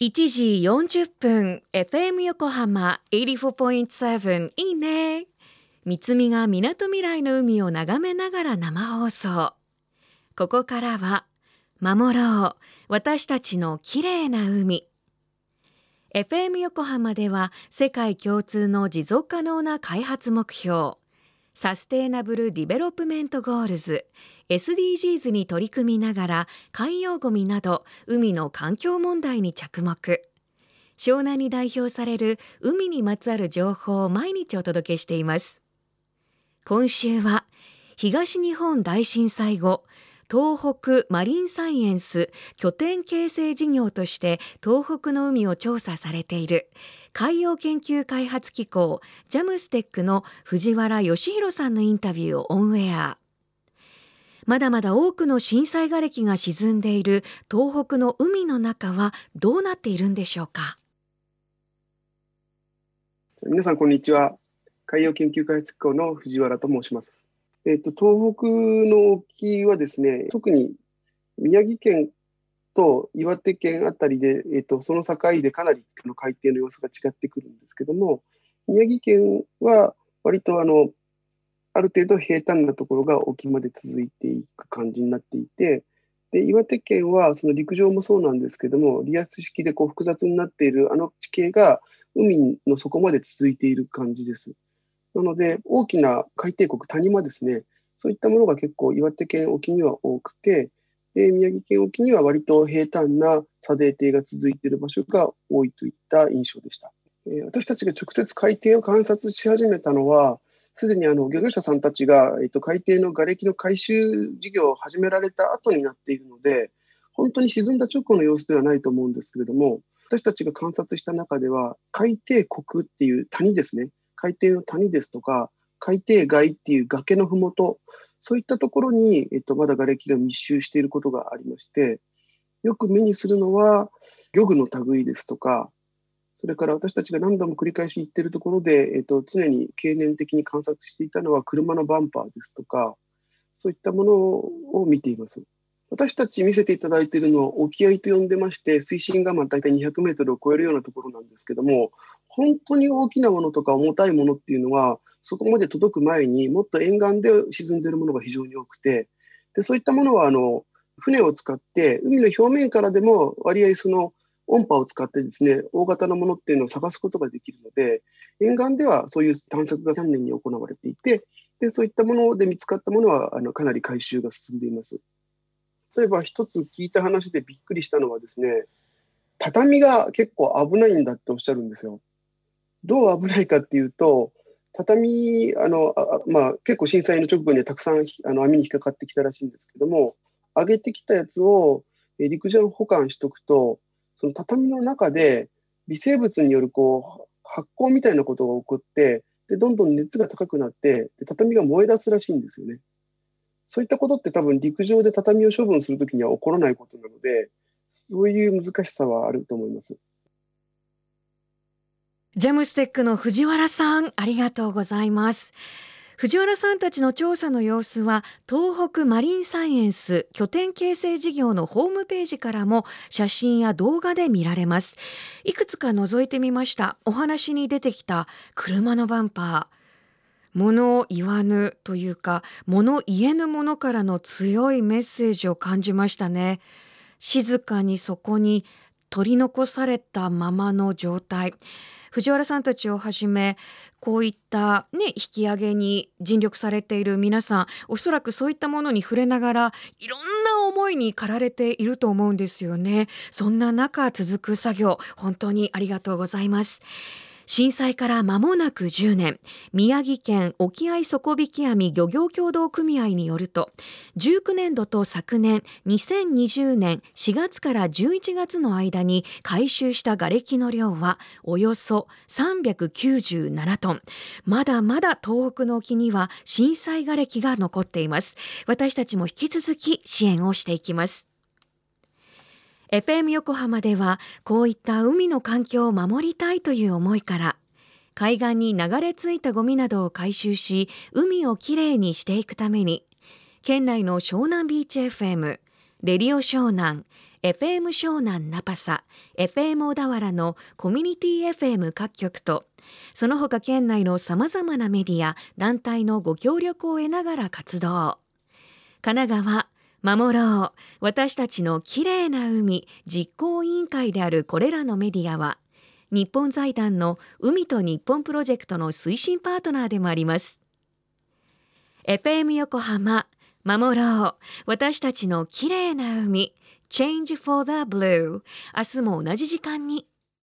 1時40分 FM 横浜84.7いいね。三つみがみなとみらいの海を眺めながら生放送。ここからは守ろう私たちのきれいな海。FM 横浜では世界共通の持続可能な開発目標 Sustainable Development Goals。SDGs に取り組みながら海洋ごみなど海の環境問題に着目。湘南に代表される海にまつわる情報を毎日お届けしています。今週は東日本大震災後東北マリンサイエンス拠点形成事業として東北の海を調査されている。海洋研究開発機構ジャムステックの藤原義弘さんのインタビューをオンエア。まだまだ多くの震災瓦礫が沈んでいる東北の海の中はどうなっているんでしょうか？皆さんこんにちは。海洋研究開発機構の藤原と申します。えっと、東北の沖はですね、特に宮城県と岩手県あたりで、えっと、その境でかなりの海底の様子が違ってくるんですけども、宮城県は割とあのある程度平坦なところが沖まで続いていく感じになっていて、で岩手県はその陸上もそうなんですけども、リアス式でこう複雑になっているあの地形が海の底まで続いている感じです。なので、大きな海底国、谷間ですね、そういったものが結構岩手県沖には多くて、で宮城県沖には割と平坦な砂泥底が続いている場所が多いといった印象でした。え、私たちが直接海底を観察し始めたのは、すでにあの漁業者さんたちが、えーと、海底の瓦礫の回収事業を始められた後になっているので、本当に沈んだ直後の様子ではないと思うんですけれども、私たちが観察した中では、海底国っていう谷ですね、海底の谷ですとか、海底外っていう崖のふもと、そういったところに、えっと、まだ瓦礫が密集していることがありまして、よく目にするのは、漁具の類ですとか、それから私たちが何度も繰り返し言っているところで、えっと、常に経年的に観察していたのは車のバンパーですとか、そういったものを見ています。私たち見せていただいているのを沖合と呼んでまして、水深がまあ大体200メートルを超えるようなところなんですけども、本当に大きなものとか重たいものっていうのは、そこまで届く前にもっと沿岸で沈んでるものが非常に多くて、でそういったものはあの船を使って、海の表面からでも割合その音波を使ってですね、大型のものっていうのを探すことができるので、沿岸ではそういう探索が3年に行われていて、でそういったもので見つかったものはあのかなり回収が進んでいます。例えば一つ聞いた話でびっくりしたのはですね、畳が結構危ないんだっておっしゃるんですよ。どう危ないかっていうと、畳、あのあまあ、結構震災の直後にはたくさんあの網に引っかかってきたらしいんですけども、上げてきたやつを陸上保管しとくと、その畳の中で微生物によるこう発酵みたいなことが起こって、でどんどん熱が高くなってで、畳が燃え出すらしいんですよね。そういったことって多分陸上で畳を処分するときには起こらないことなので、そういう難しさはあると思います。ジャムステックの藤原さん、ありがとうございます。藤原さんたちの調査の様子は東北マリンサイエンス拠点形成事業のホームページからも写真や動画で見られます。いくつか覗いてみました。お話に出てきた車のバンパー。物を言わぬというか物言えぬものからの強いメッセージを感じましたね。静かにそこに取り残されたままの状態。藤原さんたちをはじめこういった、ね、引き上げに尽力されている皆さんおそらくそういったものに触れながらいろんな思いに駆られていると思うんですよね。そんな中続く作業本当にありがとうございます。震災から間もなく10年宮城県沖合底引き網漁業協同組合によると19年度と昨年2020年4月から11月の間に回収した瓦礫の量はおよそ397トン。まだまだ東北の沖には震災瓦礫が残っています。私たちも引き続き支援をしていきます。FM 横浜ではこういった海の環境を守りたいという思いから海岸に流れ着いたゴミなどを回収し海をきれいにしていくために県内の湘南ビーチ FM レディオ湘南 FM 湘南ナパサ FM 小田原のコミュニティ FM 各局とその他県内のさまざまなメディア団体のご協力を得ながら活動。神奈川守ろう。私たちのきれいな海実行委員会であるこれらのメディアは日本財団の海と日本プロジェクトの推進パートナーでもあります。FM 横浜守ろう。私たちのきれいな海 Change for the Blue 明日も同じ時間に。